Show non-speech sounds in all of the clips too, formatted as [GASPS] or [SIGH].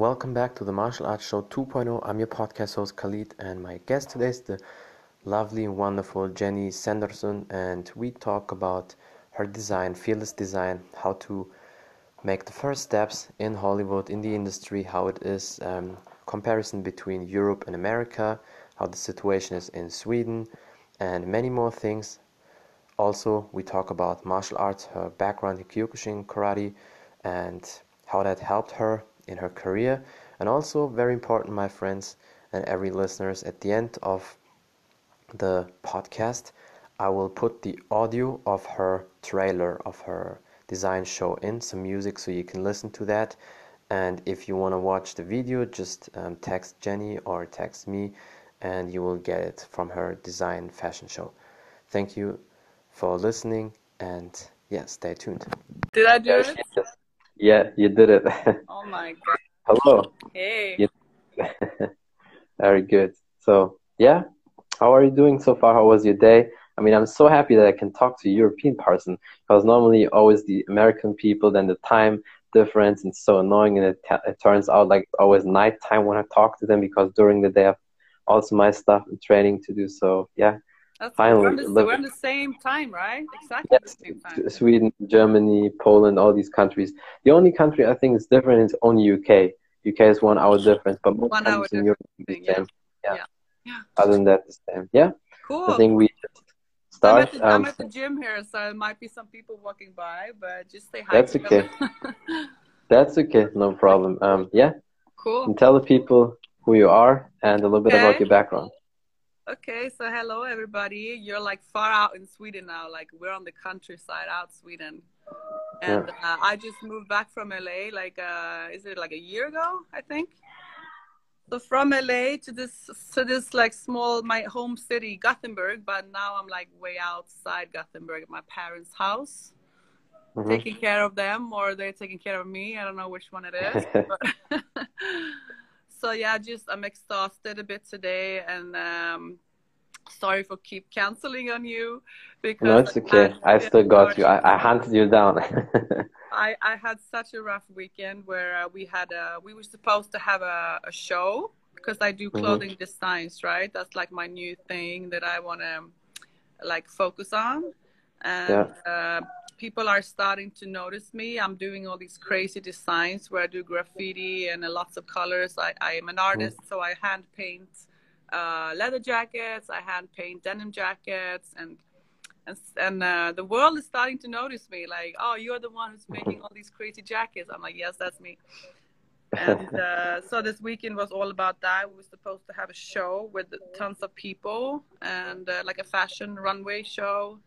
Welcome back to the Martial Arts Show 2.0. I'm your podcast host Khalid, and my guest today is the lovely and wonderful Jenny Sandersson, and we talk about her design, fearless design, how to make the first steps in Hollywood, in the industry, how it is, um, comparison between Europe and America, how the situation is in Sweden, and many more things. Also, we talk about martial arts, her background in Kyokushin karate, and how that helped her in her career. And also, very important, my friends and every listeners, at the end of the podcast, I will put the audio of her trailer of her design show in some music so you can listen to that. And if you want to watch the video, just um, text Jenny or text me, and you will get it from her design fashion show. Thank you for listening, and yeah, stay tuned. Did I do it? Yeah, you did it. [LAUGHS] Oh my god. Hello. Hey. [LAUGHS] Very good. So, yeah, how are you doing so far? How was your day? I mean, I'm so happy that I can talk to a European person because normally always the American people, then the time difference and so annoying. And it, it turns out like always nighttime when I talk to them because during the day I've also my stuff and training to do. So yeah, That's Finally, we're on, the, the same time, right? Exactly Yes, the same time. Sweden, Germany, Poland, all these countries. The only country I think is different is only UK. UK is one hour difference, but most One countries in Europe the yeah. same. Yeah. Yeah. Yeah. Other than that, the same. Yeah. Cool. I think we just I'm at, the, I'm Um, at the gym here, so there might be some people walking by, but just say hi. That's okay. [LAUGHS] that's okay, no problem. Um, yeah, cool. and tell the people who you are and a little bit about your background. Okay, so hello everybody. You're like far out in Sweden now. Like we're on the countryside out Sweden, and uh, I just moved back from LA. Like, uh, is it like a year ago? I think. So from LA to this to this like small my home city Gothenburg, but now I'm like way outside Gothenburg at my parents' house, Mhm. taking care of them, or they're taking care of me. I don't know which one it is. [LAUGHS] [LAUGHS] so yeah, just I'm exhausted a bit today, and um, sorry for keep canceling on you because No, it's okay. had- I still got you. I, I hunted you down. [LAUGHS] I, I had such a rough weekend where uh, we had a we were supposed to have a, a show because I do Mhm. clothing designs, right? That's like my new thing that I want to like focus on, and uh, people are starting to notice me. I'm doing all these crazy designs where I do graffiti and uh, lots of colors. I, I am an artist, so I hand paint uh, leather jackets. I hand paint denim jackets and and and uh, the world is starting to notice me like oh you're the one who's making all these crazy jackets i'm like yes that's me and [LAUGHS] uh, so this weekend was all about that we were supposed to have a show with tons of people and uh, like a fashion runway show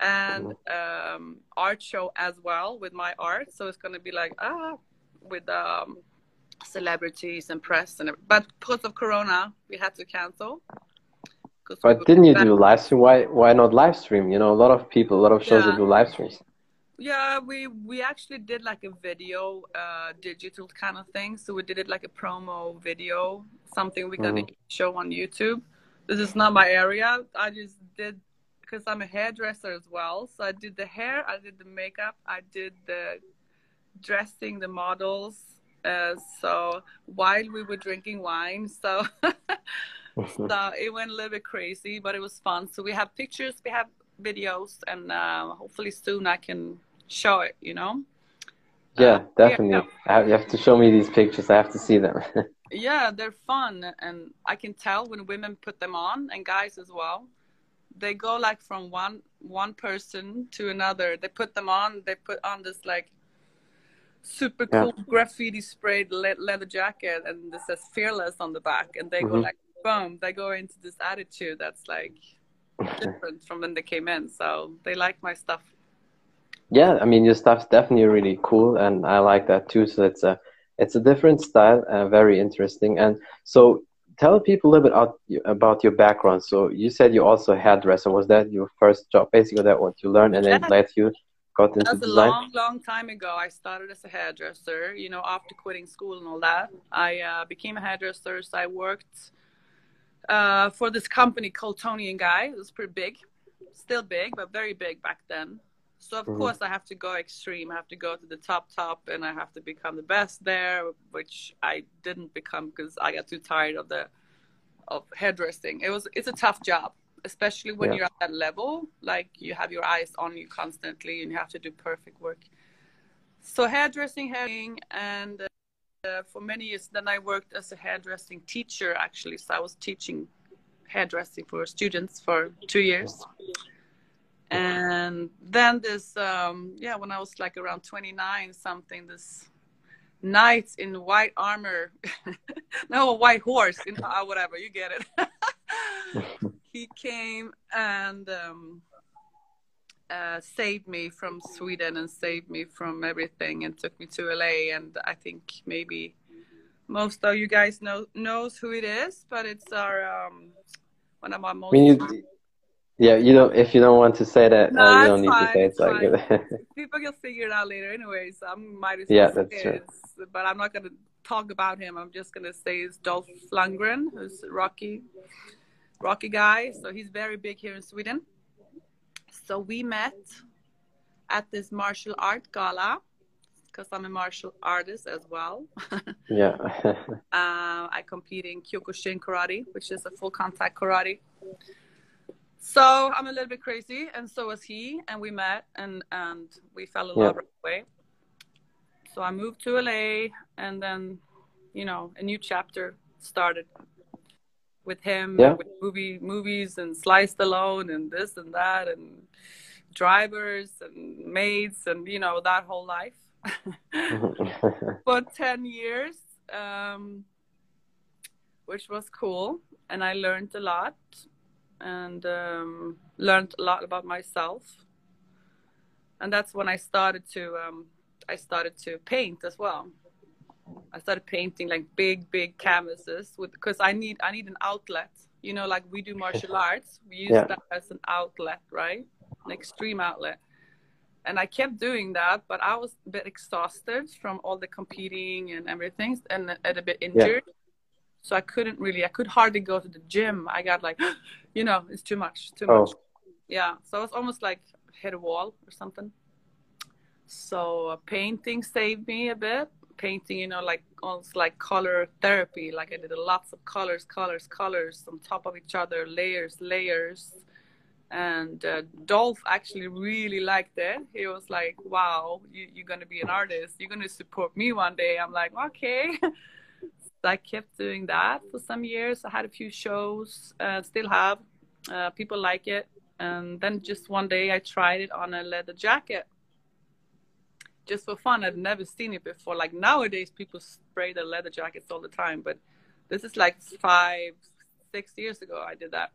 and um, art show as well with my art so it's going to be like ah with um, celebrities and press and everything. but because of corona we had to cancel But didn't you back- do live stream? Why why not live stream? You know, a lot of people, a lot of shows that do live streams. Yeah, we we actually did like a video, uh, digital kind of thing. So we did it like a promo video, something we're gonna show on YouTube. This is not my area. I just did because I'm a hairdresser as well. So I did the hair, I did the makeup, I did the dressing, the models. Uh, so while we were drinking wine, so [LAUGHS] so it went a little bit crazy, but it was fun. So we have pictures, we have videos, and uh, hopefully soon I can show it. You know. yeah, Uh, definitely. I have, you have to show me these pictures. I have to see them. [LAUGHS] Yeah, they're fun, and I can tell when women put them on, and guys as well. They go like from one one person to another. They put them on. They put on this like super Yeah. cool graffiti sprayed le- leather jacket, and this says "fearless" on the back, and they go Mhm. like boom. They go into this attitude that's like [LAUGHS] different from when they came in. So they like my stuff. yeah, I mean your stuff's definitely really cool, and I like that too. So it's a it's a different style, uh, very interesting. And so tell people a little bit out, about your background. So you said you also a hairdresser. Was that your first job? Basically, that what you learned, and then Yeah. led you got into That's a design. long, long time ago. I started as a hairdresser. You know, after quitting school and all that, I uh, became a hairdresser. So I worked uh, for this company called Toni and Guy. It was pretty big, still big, but very big back then. So of mm-hmm. course I have to go extreme. I have to go to the top top, and I have to become the best there, which I didn't become because I got too tired of the of hairdressing. It was it's a tough job, especially when yeah. you're at that level. Like you have your eyes on you constantly, and you have to do perfect work. So hairdressing, hairdressing, and uh, for many years, then I worked as a hairdressing teacher actually. So I was teaching hairdressing for students for two years and then this um yeah when i was like around 29 something this knight in white armor [LAUGHS] no a white horse in uh, whatever you get it. [LAUGHS] He came and um uh, saved me from Sweden and saved me from everything and took me to LA and I think maybe most of you guys know knows who it is but it's our um, one of my most yeah, you don't. If you don't want to say that, no, uh, you don't need fine, to say it. Like [LAUGHS] People can figure it out later, anyways. I might as well yeah, that's true. but I'm not gonna talk about him. I'm just gonna say it's Dolph Lundgren, who's Rocky, Rocky guy. So he's very big here in Sweden. So we met at this martial art gala because I'm a martial artist as well. [LAUGHS] yeah. uh, I compete in Kyokushin karate, which is a full contact karate. So I'm a little bit crazy, and so was he, and we met, and and we fell in yeah. love right away. So I moved to LA, and then, you know, a new chapter started with him, yeah. with movie movies, and Sly Stallone, and this and that, and drivers and maids, and you know that whole life. [LAUGHS] for ten years, um, which was cool, and I learned a lot and um, learned a lot about myself. And that's when I started to um, I started to paint as well. I started painting like big, big canvases with because I need I need an outlet. You know, like we do [LAUGHS] martial arts, we use yeah. that as an outlet, right? An extreme outlet. And I kept doing that, but I was a bit exhausted from all the competing and everything, and, and a bit injured. Yeah so I couldn't really, I could hardly go to the gym. I got like, [GASPS] you know, it's too much, too oh. much. Yeah. So it's almost like hit a wall or something. So uh, painting saved me a bit. Painting, you know, like almost like color therapy. Like I did lots of colors, colors, colors on top of each other, layers, layers. And uh, Dolph actually really liked it. He was like, "Wow, you, you're gonna be an artist. You're gonna support me one day." I'm like, "Okay." [LAUGHS] I kept doing that for some years. I had a few shows, uh, still have. Uh, people like it. And then just one day I tried it on a leather jacket. Just for fun. I'd never seen it before. Like nowadays, people spray their leather jackets all the time. But this is like five, six years ago I did that.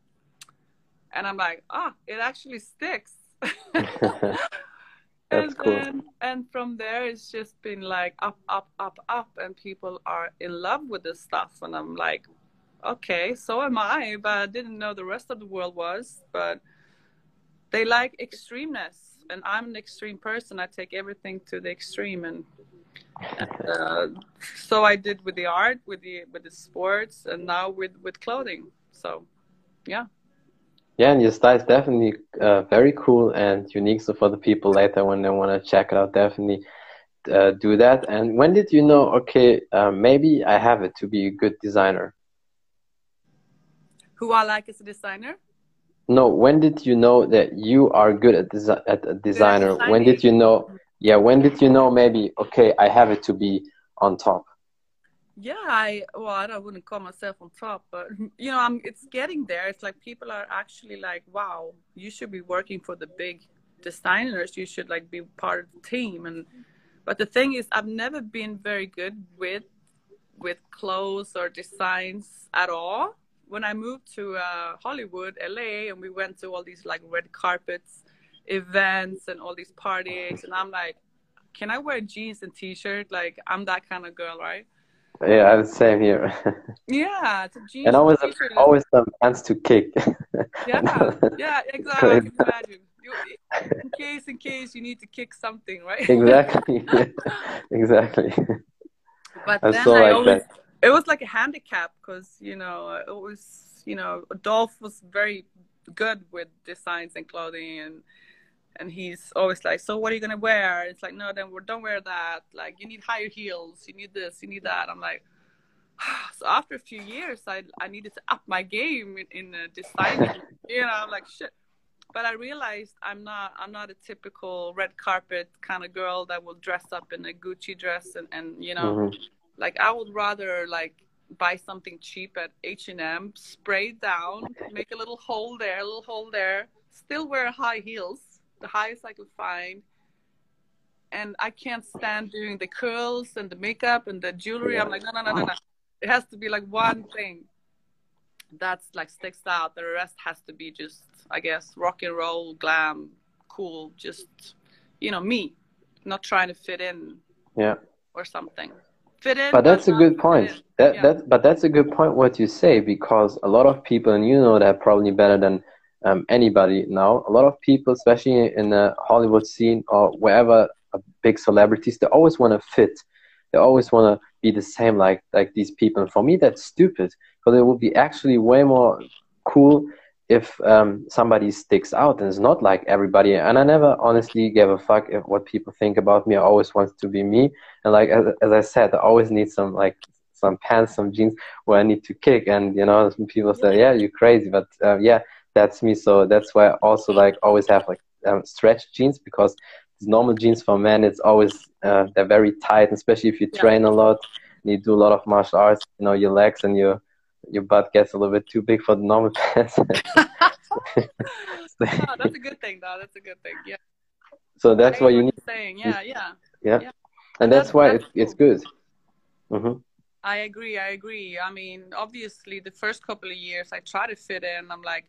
And I'm like, ah, it actually sticks. [LAUGHS] [LAUGHS] That's and cool. Then, and from there, it's just been like up, up, up, up, and people are in love with this stuff. And I'm like, okay, so am I, but I didn't know the rest of the world was. But they like extremeness, and I'm an extreme person. I take everything to the extreme, and, and [LAUGHS] uh, so I did with the art, with the with the sports, and now with with clothing. So, yeah yeah, and your style is definitely uh, very cool and unique. So for the people later when they want to check it out, definitely uh, do that. And when did you know? Okay, uh, maybe I have it to be a good designer. Who I like as a designer? No, when did you know that you are good at desi at a designer? When did you know? Yeah, when did you know? Maybe okay, I have it to be on top yeah i well i wouldn't call myself on top but [LAUGHS] you know i'm it's getting there. It's like people are actually like wow you should be working for the big designers. You should like be part of the team. And but the thing is i've never been very good with with clothes or designs at all. When i moved to uh, hollywood la and we went to all these like red carpets events and all these parties and i'm like can i wear jeans and t-shirt? Like i'm that kind of girl right yeah, the same here. [LAUGHS] yeah, and always always some pants to kick. [LAUGHS] yeah, yeah, [LAUGHS] exactly. I can imagine. You, in case, in case you need to kick something, right? exactly. exactly. But I then I like always, that. it was like a handicap because you know it was you know Dolph was very good with designs and clothing and and he's always like, "So what are you gonna wear?" It's like, "No, then don't wear that. Like, you need higher heels. You need this. You need that." I'm like, [SIGHS] so after a few years, I I needed to up my game in, in uh, designing. [LAUGHS] you know, I'm like, shit. But I realized I'm not I'm not a typical red carpet kind of girl that will dress up in a Gucci dress and and you know, mm-hmm. like I would rather like buy something cheap at H&M, spray it down, make a little hole there, a little hole there, still wear high heels, the highest I could find. And I can't stand doing the curls and the makeup and the jewelry. I'm like, no, no, no, no, no. It has to be like one thing that's like sticks out. The rest has to be just, I guess, rock and roll, glam, cool, just, you know, me, not trying to fit in. Yeah. Or something. Fit in. But that's a good point. That yeah. that but that's a good point what you say because a lot of people and you know that probably better than um, anybody now. A lot of people, especially in the Hollywood scene or wherever big celebrities, they always want to fit. They always want to be the same like like these people. And for me, that's stupid because it would be actually way more cool if um, somebody sticks out and is not like everybody. And I never honestly gave a fuck if what people think about me. I always wanted to be me. And like as, as I said, I always need some like some pants, some jeans where I need to kick. And you know, some people say, "Yeah, you're crazy," but uh, yeah, that's me. So that's why I also like always have like um, stretch jeans because normal jeans for men, it's always uh, they're very tight, especially if you yeah. train a lot and you do a lot of martial arts. You know, your legs and your your butt gets a little bit too big for the normal [LAUGHS] pants. [LAUGHS] [LAUGHS] that's a good thing, though. That's a good thing. Yeah. So that's why you need. Saying, yeah, yeah, yeah, yeah. And that's, that's why that's it's good. Mm-hmm. I agree. I agree. I mean, obviously, the first couple of years, I try to fit in. I'm like,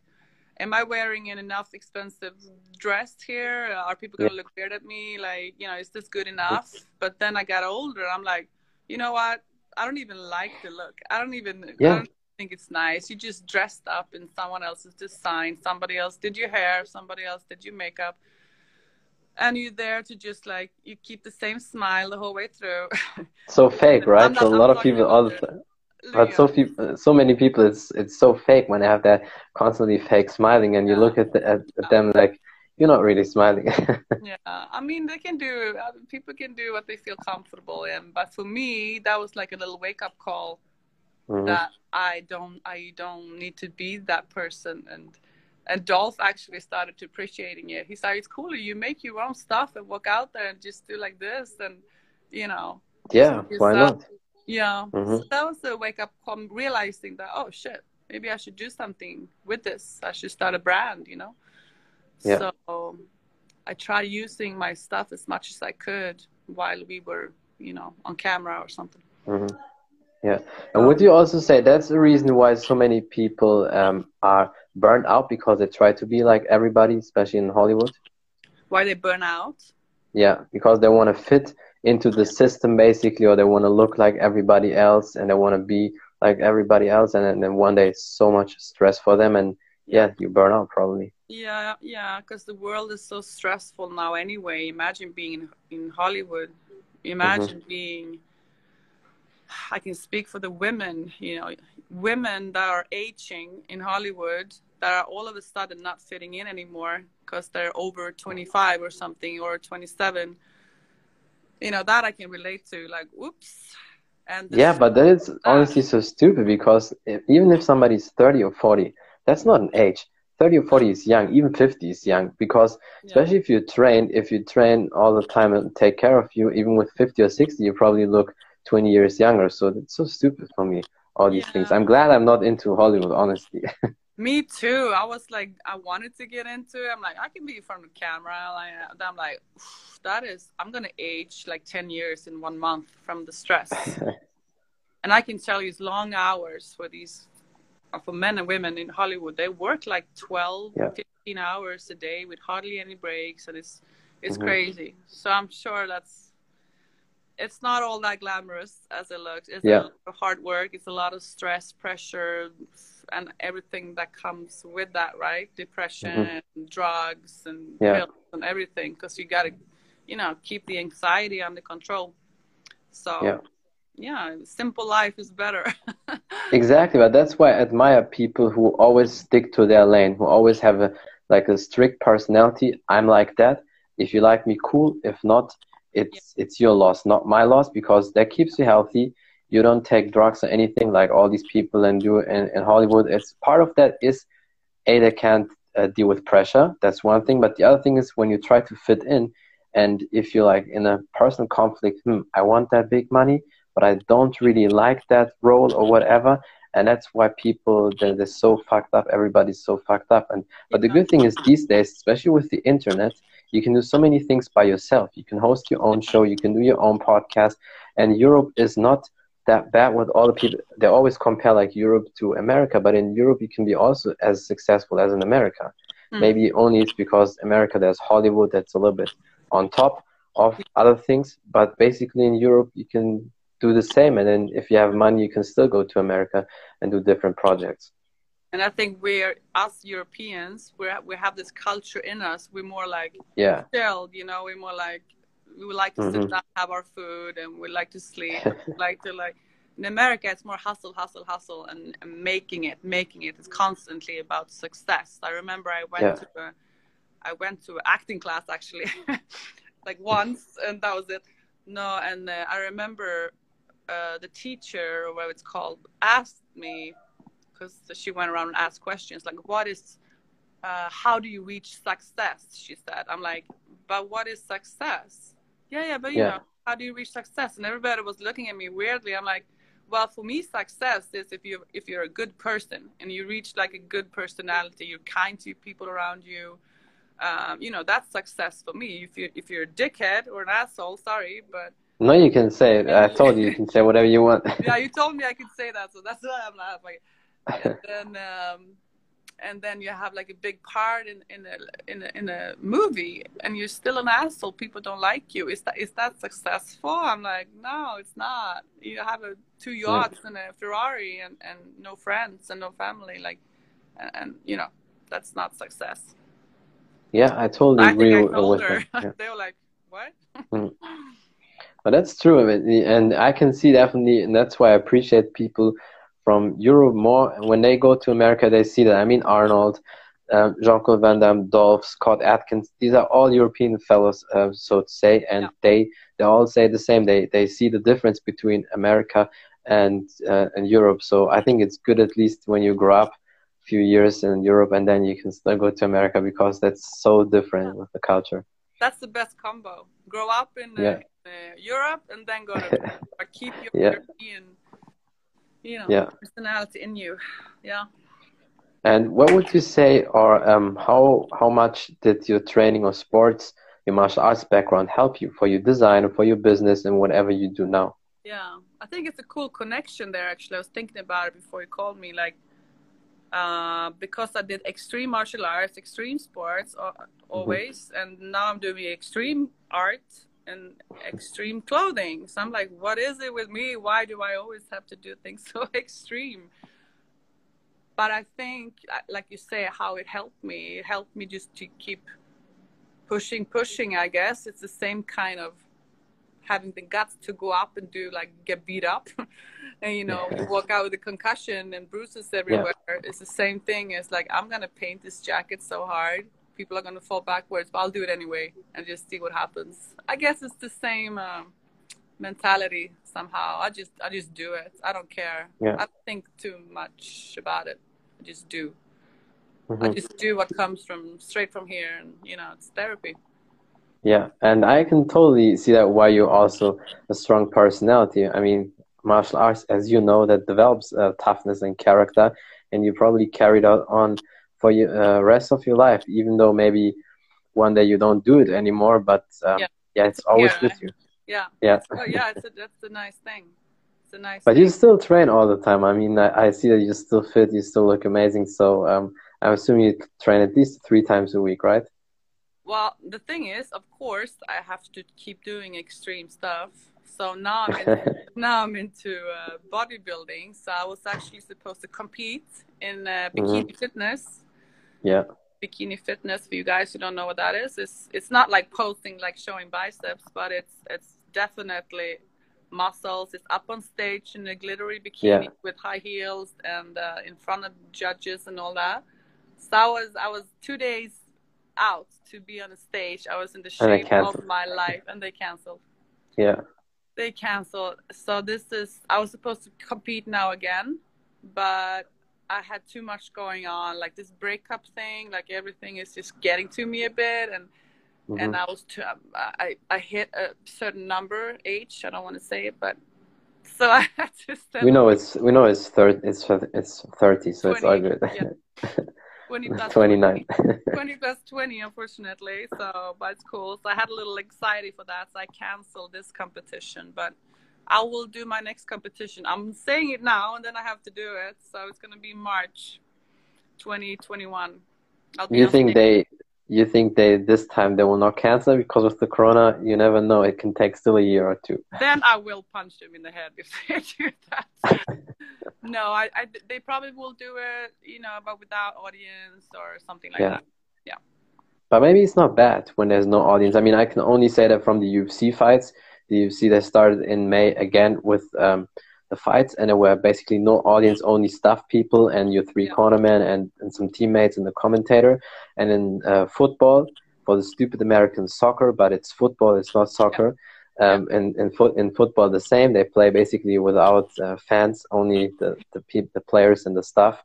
am I wearing an enough expensive dress here? Are people gonna yeah. look weird at me? Like, you know, is this good enough? But then I got older. I'm like, you know what? I don't even like the look. I don't even. Yeah. I don't think it's nice. You just dressed up in someone else's design. Somebody else did your hair. Somebody else did your makeup. And you're there to just like you keep the same smile the whole way through. so [LAUGHS] fake, right? So a lot of people all the time but so few, so many people, it's it's so fake when they have that constantly fake smiling, and you look at, the, at, at them like you're not really smiling. [LAUGHS] yeah, I mean they can do uh, people can do what they feel comfortable in, but for me that was like a little wake up call mm-hmm. that I don't I don't need to be that person and. And Dolph actually started to appreciating it. He said, "It's cooler. You make your own stuff and walk out there and just do like this, and you know." Yeah, why not? Yeah. Mm-hmm. So that was the wake up call, realizing that, oh shit, maybe I should do something with this. I should start a brand, you know? Yeah. So I tried using my stuff as much as I could while we were, you know, on camera or something. Mm-hmm. Yeah. And would you also say that's the reason why so many people um, are burned out because they try to be like everybody, especially in Hollywood? Why they burn out? Yeah, because they want to fit into the system basically or they want to look like everybody else and they want to be like everybody else and then one day it's so much stress for them and yeah, yeah you burn out probably. Yeah yeah because the world is so stressful now anyway. Imagine being in, in hollywood. Imagine mm-hmm. being i can speak for the women you know women that are aging in hollywood that are all of a sudden not fitting in anymore because they're over 25 or something or 27 you know that i can relate to like whoops. And yeah but that is ah. honestly so stupid because if, even if somebody's 30 or 40 that's not an age. 30 or 40 is young even 50 is young because especially yeah. if you train if you train all the time and take care of you even with 50 or 60 you probably look 20 years younger. So that's so stupid for me all these yeah. things. I'm glad i'm not into hollywood honestly [LAUGHS] Me too. I was like, I wanted to get into it. I'm like, I can be in front of the camera. Like, I'm like, that is, I'm gonna age like 10 years in one month from the stress. [LAUGHS] and I can tell you, it's long hours for these, uh, for men and women in Hollywood. They work like 12, yeah. 15 hours a day with hardly any breaks, and it's it's mm-hmm. crazy. So I'm sure that's it's not all that glamorous as it looks. It's yeah. a lot of hard work. It's a lot of stress, pressure, and everything that comes with that, right? Depression, mm-hmm. drugs, and yeah. pills and everything, because you got to, you know, keep the anxiety under control. So, yeah, yeah simple life is better. [LAUGHS] exactly, but that's why I admire people who always stick to their lane, who always have a like a strict personality. I'm like that. If you like me, cool. If not, it's yeah. it's your loss, not my loss, because that keeps you healthy. You don't take drugs or anything like all these people and do in, in Hollywood. It's part of that is a they can't uh, deal with pressure. That's one thing. But the other thing is when you try to fit in, and if you're like in a personal conflict, hmm, I want that big money, but I don't really like that role or whatever. And that's why people they're, they're so fucked up. Everybody's so fucked up. And but the good thing is these days, especially with the internet, you can do so many things by yourself. You can host your own show. You can do your own podcast. And Europe is not that bad with all the people. They always compare like Europe to America, but in Europe you can be also as successful as in America. Mm. Maybe only it's because America there's Hollywood that's a little bit on top of other things, but basically in Europe you can do the same, and then if you have money, you can still go to America and do different projects. And I think we're us Europeans, we we have this culture in us. We're more like yeah, chilled, you know. We're more like we would like to mm-hmm. sit down, have our food, and we like to sleep. like to like in America, it's more hustle, hustle, hustle, and, and, making it, making it. It's constantly about success. I remember I went yeah. to a, I went to acting class actually, [LAUGHS] like once, and that was it. No, and uh, I remember uh, the teacher, or what it's called, asked me because she went around and asked questions like, "What is, uh, how do you reach success?" She said. I'm like, "But what is success?" Yeah, yeah, but you yeah. know, how do you reach success? And everybody was looking at me weirdly. I'm like, well, for me, success is if you if you're a good person and you reach like a good personality, you're kind to people around you. Um, you know, that's success for me. If you if you're a dickhead or an asshole, sorry, but no, you can say it. I [LAUGHS] told you you can say whatever you want. yeah, you told me I could say that, so that's why I'm laughing. [LAUGHS] And then um, and then you have like a big part in in a in a, in a movie and you're still an asshole people don't like you is that is that successful i'm like no it's not you have a two yachts yeah. and a ferrari and and no friends and no family like and, and you know that's not success yeah i totally I agree with her. Yeah. [LAUGHS] they were like what mm. but that's true and i can see definitely and that's why i appreciate people from Europe more. And when they go to America, they see that. I mean, Arnold, um, Jean Claude Van Damme, Dolph, Scott Adkins. These are all European fellows, uh, so to say, and yeah. they they all say the same. They they see the difference between America and uh, and Europe. So I think it's good at least when you grow up a few years in Europe and then you can still go to America because that's so different yeah. with the culture. That's the best combo. Grow up in, uh, yeah. in Europe and then go to [LAUGHS] keep your European you know yeah. personality in you yeah and what would you say or um, how how much did your training or sports your martial arts background help you for your design or for your business and whatever you do now yeah i think it's a cool connection there actually i was thinking about it before you called me like uh, because I did extreme martial arts, extreme sports uh, mm-hmm. always, mm-hmm. and now I'm doing extreme art and extreme clothing. So I'm like, what is it with me? Why do I always have to do things [LAUGHS] so extreme? But I think, uh, like you say, how it helped me, it helped me just to keep pushing, pushing, I guess. It's the same kind of having the guts to go up and do like get beat up [LAUGHS] and you know you walk out with a concussion and bruises everywhere yeah. it's the same thing it's like i'm gonna paint this jacket so hard people are going to fall backwards, but I'll do it anyway and just see what happens. I guess it's the same um, mentality somehow. I just I just do it. I don't care. Yeah. I don't think too much about it. I just do. Mm-hmm. I just do what comes from straight from here, and you know, it's therapy. Yeah, and I can totally see that why you're also a strong personality. I mean, martial arts, as you know, that develops uh, toughness and character, and you probably carried out on for the uh, rest of your life, even though maybe one day you don't do it anymore. But um, yeah. yeah. it's always yeah. with you. Yeah. Yeah. Oh, yeah. It's a, that's the nice thing. It's a nice. But thing. you still train all the time. I mean, I, I, see that you still fit. You still look amazing. So um, I'm assuming you train at least three times a week, right? Well, the thing is, of course, I have to keep doing extreme stuff. So now I'm in, [LAUGHS] now I'm into uh, bodybuilding. So I was actually supposed to compete in uh, bikini mm-hmm. fitness yeah. Bikini fitness for you guys who don't know what that is. It's it's not like posing like showing biceps, but it's it's definitely muscles. It's up on stage in a glittery bikini yeah. with high heels and uh, in front of judges and all that. So I was I was two days out to be on a stage. I was in the shape of my life, and they canceled. Yeah. They canceled. So this is. I was supposed to compete now again, but I had too much going on, like this breakup thing. Like everything is just getting to me a bit, and mm-hmm. and I was too. I I hit a certain number age. I don't want to say it, but so [LAUGHS] I had to. We know it's we know it's thirty. It's it's thirty, so 20, it's all good. Yeah. [LAUGHS] 20 plus 29. 20, [LAUGHS] 20 plus 20, unfortunately. So, but it's cool. So I had a little anxiety for that. So I canceled this competition, but I will do my next competition. I'm saying it now and then I have to do it. So it's going to be March 2021. you think they you think they this time they will not cancel because of the corona? You never know. It can take still a year or two. Then i will punch them in the head [LAUGHS] if they do that. [LAUGHS] No I, I they probably will do it you know but without audience or something like yeah. that. Yeah. But maybe it's not bad when there's no audience. I mean i can only say that from the ufc fights the ufc that started in may again with um, the fights and there were basically no audience only staff people and your three cornermen and, and some teammates and the commentator. And in uh, football for the stupid american soccer but it's football it's not soccer. Um, and in, fo- in football the same. They play basically without uh, fans only the, the, pe- the players and the staff.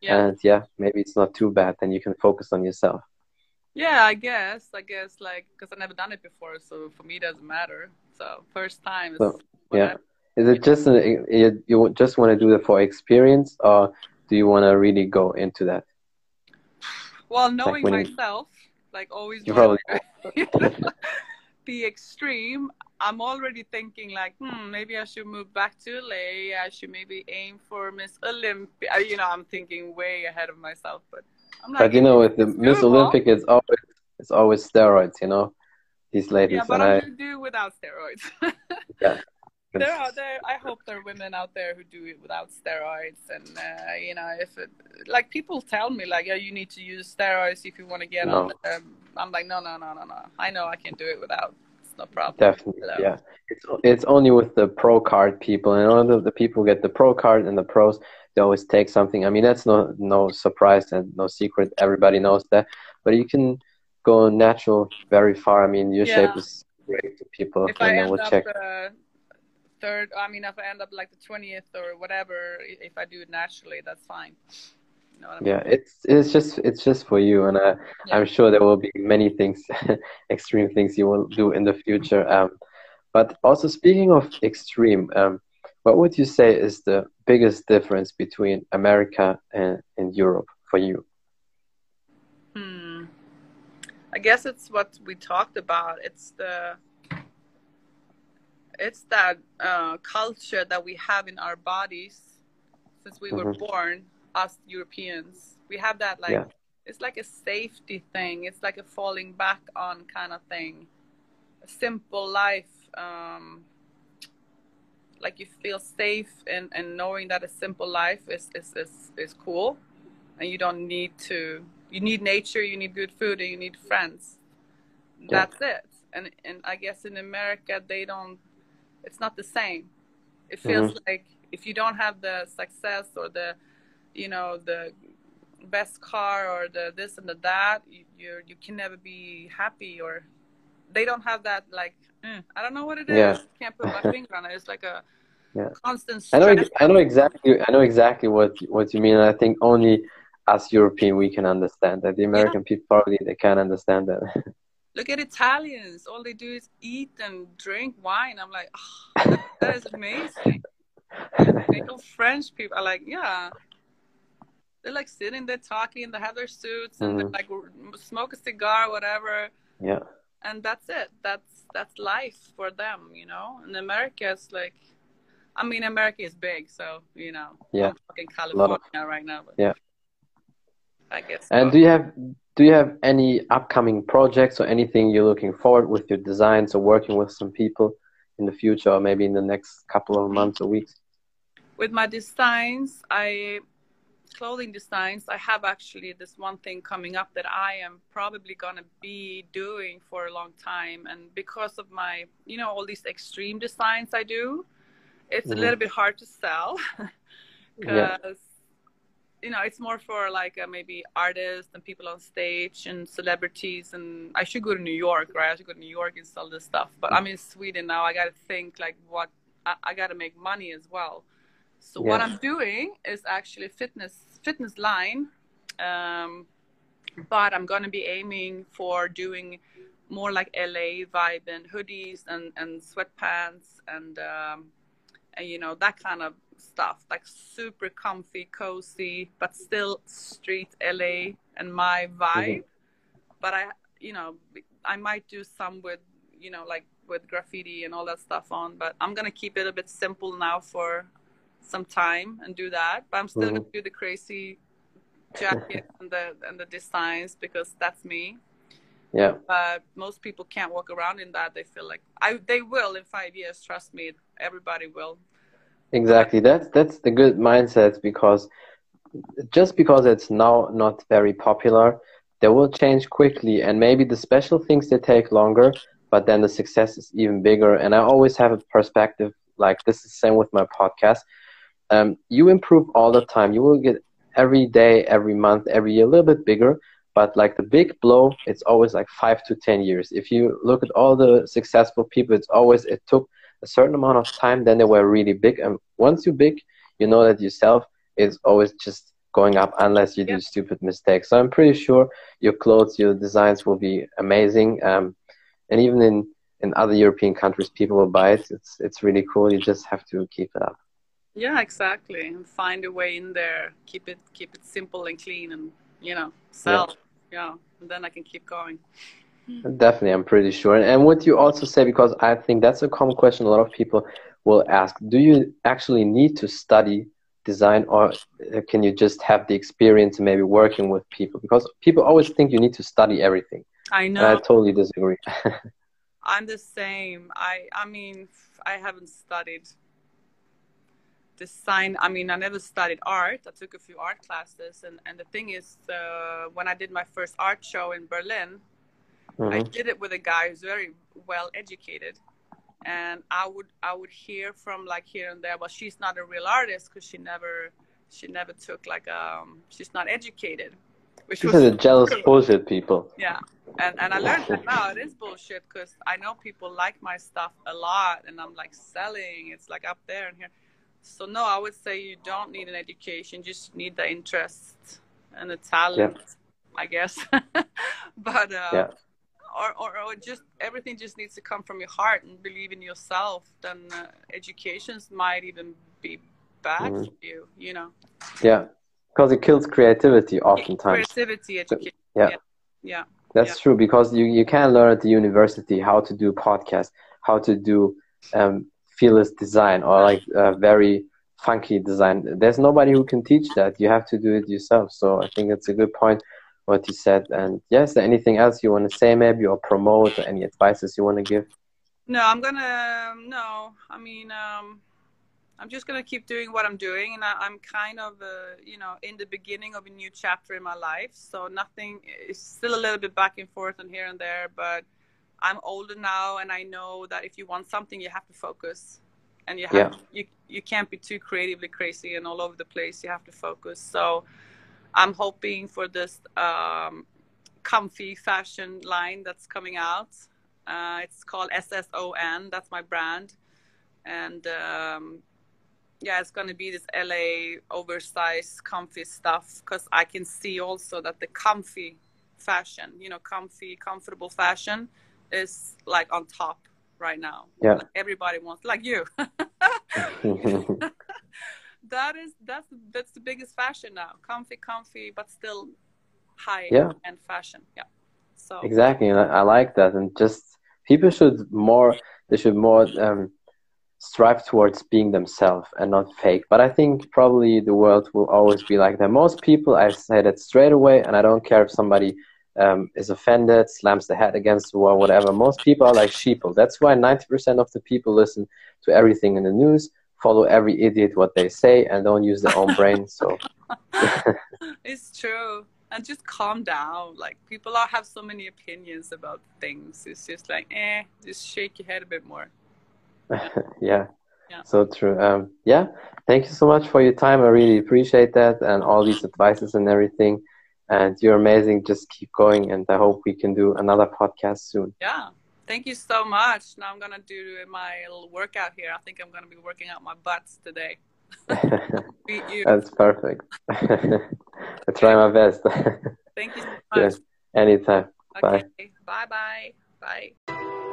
Yeah. and yeah maybe it's not too bad. Then you can focus on yourself. Yeah i guess i guess like because i've never done it before so for me it doesn't matter so first time so, yeah is it just an, you just want to do it for experience, or do you want to really go into that? Well, knowing like myself, like always, you probably [LAUGHS] [LAUGHS] be extreme. I'm already thinking like, hmm, maybe I should move back to LA. I should maybe aim for Miss Olympia. You know, I'm thinking way ahead of myself, but I'm not. But you know, with the Miss Olympia, it's always it's always steroids. You know, these ladies. Yeah, but I, do without steroids. [LAUGHS] yeah, there are there. I hope there are women out there who do it without steroids, and uh, you know, if it like people tell me like, yeah, you need to use steroids if you want to get no. on. Um, I'm like, no, no, no, no, no. I know I can do it without. It's no problem. Definitely, so. yeah. It's it's only with the pro card people, and all the, the people get the pro card and the pros. They always take something. I mean, that's no no surprise and no secret. Everybody knows that. But you can go natural very far. I mean, your yeah. shape is great to people, if and then we'll check. Uh, third. I mean, if I end up like the twentieth or whatever, if I do it naturally, that's fine. You know I mean? Yeah, it's it's just it's just for you, and uh, yeah. I'm sure there will be many things, [LAUGHS] extreme things you will do in the future. Um, but also speaking of extreme, um, what would you say is the biggest difference between America and, and Europe for you? Hmm. I guess it's what we talked about. It's the it's that uh, culture that we have in our bodies since we mm-hmm. were born us europeans we have that like yeah. it's like a safety thing it's like a falling back on kind of thing a simple life um, like you feel safe and and knowing that a simple life is, is is is cool and you don't need to you need nature you need good food and you need friends yeah. that's it and and i guess in america they don't it's not the same. It feels mm-hmm. like if you don't have the success or the, you know, the best car or the this and the that, you you, you can never be happy or they don't have that like mm, I don't know what it is. Yeah. [LAUGHS] Can't put my [LAUGHS] finger on it. It's like a yeah. constant. I know. I know exactly. I know exactly what what you mean. I think only as European we can understand that. The American yeah. people probably they can't understand that. [LAUGHS] look at Italians. All they do is eat and drink wine. I'm like, oh, that, [LAUGHS] that is amazing. know French people are like, yeah. They're like sitting there talking. They have their suits and mm-hmm. they like smoke a cigar, whatever. Yeah. And that's it. That's that's life for them, you know. And America is like, I mean, America is big, so you know. Yeah. I'm fucking California of, right now, but yeah. I guess. And so. do you have do you have any upcoming projects or anything you're looking forward with your designs or working with some people in the future or maybe in the next couple of months or weeks with my designs i clothing designs i have actually this one thing coming up that i am probably going to be doing for a long time and because of my you know all these extreme designs i do it's mm-hmm. a little bit hard to sell [LAUGHS] because yeah you know it's more for like uh, maybe artists and people on stage and celebrities and i should go to new york right? I should go to new york and sell this stuff. But i'm in sweden now. I gotta think like what i, I gotta make money as well. So yeah. what i'm doing is actually fitness fitness line um, but i'm gonna be aiming for doing more like la vibe and hoodies and and sweatpants and um, and you know that kind of stuff like super comfy cozy but still street la and my vibe. Mm-hmm. but i you know i might do some with you know like with graffiti and all that stuff on but i'm gonna keep it a bit simple now for some time and do that. But i'm still mm-hmm. gonna do the crazy jacket and the and the designs because that's me. Yeah. But most people can't walk around in that. They feel like i they will in five years trust me everybody will Exactly. That's that's the good mindset because just because it's now not very popular, they will change quickly and maybe the special things they take longer, but then the success is even bigger. And I always have a perspective like this is the same with my podcast. Um, you improve all the time. You will get every day, every month, every year a little bit bigger. But like the big blow, it's always like five to ten years. If you look at all the successful people, it's always it took a certain amount of time, then they were really big. And once you're big, you know that yourself is always just going up unless you do stupid mistakes. So I'm pretty sure your clothes, your designs will be amazing. Um, and even in, in other European countries, people will buy it. It's, it's really cool. You just have to keep it up. Yeah, exactly. And find a way in there. Keep it, keep it simple and clean and, you know, sell. Yeah. yeah. And then I can keep going. Definitely, I'm pretty sure. And what you also say, because I think that's a common question a lot of people will ask do you actually need to study design or can you just have the experience maybe working with people? Because people always think you need to study everything. I know. I totally disagree. [LAUGHS] I'm the same. I, I mean, I haven't studied design i mean i never studied art i took a few art classes and, and the thing is uh, when i did my first art show in berlin Mm-hmm. I did it with a guy who's very well educated, and I would I would hear from like here and there, but she's not a real artist because she never she never took like um she's not educated. Which These was are the jealous cool. bullshit people. Yeah, and and I learned that now it is bullshit because I know people like my stuff a lot, and I'm like selling. It's like up there and here. So no, I would say you don't need an education; just need the interest and the talent, yeah. I guess. [LAUGHS] but uh, yeah or, or, or just everything just needs to come from your heart and believe in yourself then uh, educations might even be bad mm-hmm. for you you know yeah because it kills creativity oftentimes creativity education yeah yeah, yeah. that's yeah. true because you, you can learn at the university how to do podcasts how to do um, fearless design or like uh, very funky design there's nobody who can teach that you have to do it yourself so i think it's a good point what you said. And yes, there anything else you want to say, maybe, or promote, or any advices you want to give? No, I'm gonna. No, I mean, um, I'm just gonna keep doing what I'm doing, and I, am kind of, uh, you know, in the beginning of a new chapter in my life. So nothing is still a little bit back and forth and here and there, but I'm older now, and I know that if you want something, you have to focus, and you have yeah. you you can't be too creatively crazy and all over the place. You have to focus. So I'm hoping for this um, comfy fashion line that's coming out. Uh, it's called SSON. That's my brand, and um, yeah, it's gonna be this LA oversized, comfy stuff. Because I can see also that the comfy fashion, you know, comfy, comfortable fashion, is like on top right now. Yeah, like everybody wants, like you. [LAUGHS] [LAUGHS] that is that's that's the biggest fashion now. Comfy, comfy, but still high yeah. and fashion. Yeah. So exactly, I like that, and just people should more they should more um, strive towards being themselves and not fake. But I think probably the world will always be like that. Most people, I say that straight away, and I don't care if somebody um, is offended, slams the head against the wall, whatever. Most people are like sheeple. That's why 90% of the people listen to everything in the news follow every idiot what they say and don't use their own brain. So [LAUGHS] it's true. And just calm down. Like people are, have so many opinions about things. It's just like, eh, just shake your head a bit more. [LAUGHS] yeah. yeah. so true. Um, yeah, thank you so much for your time. I really appreciate that and all these advices and everything. And you're amazing. Just keep going, and I hope we can do another podcast soon. Yeah, thank you so much. Now I'm gonna do my little workout here. I think I'm gonna be working out my butts today. [LAUGHS] That's perfect. [LAUGHS] I try my best. Thank you so [LAUGHS] much. Yes, anytime. Okay. Bye. Bye. Bye. Bye.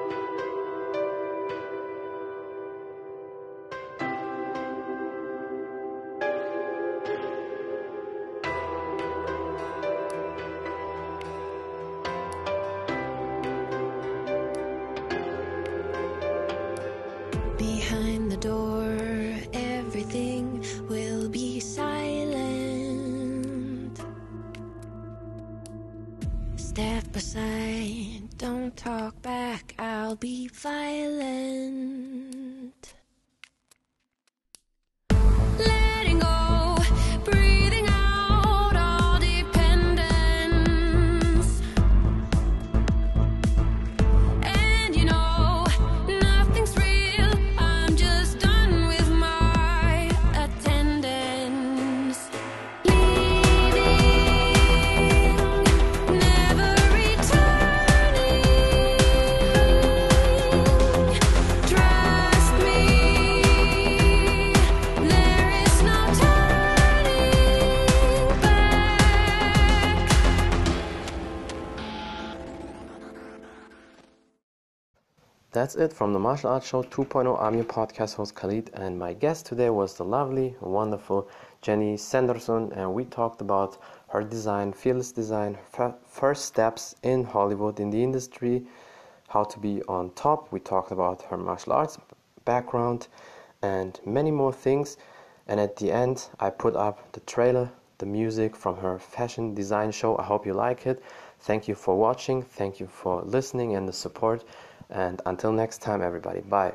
That's it from the Martial Arts Show 2.0. I'm your podcast host Khalid, and my guest today was the lovely, wonderful Jenny Sandersson, and we talked about her design, fearless design, first steps in Hollywood in the industry, how to be on top. We talked about her martial arts background, and many more things. And at the end, I put up the trailer, the music from her fashion design show. I hope you like it. Thank you for watching. Thank you for listening and the support. And until next time, everybody, bye.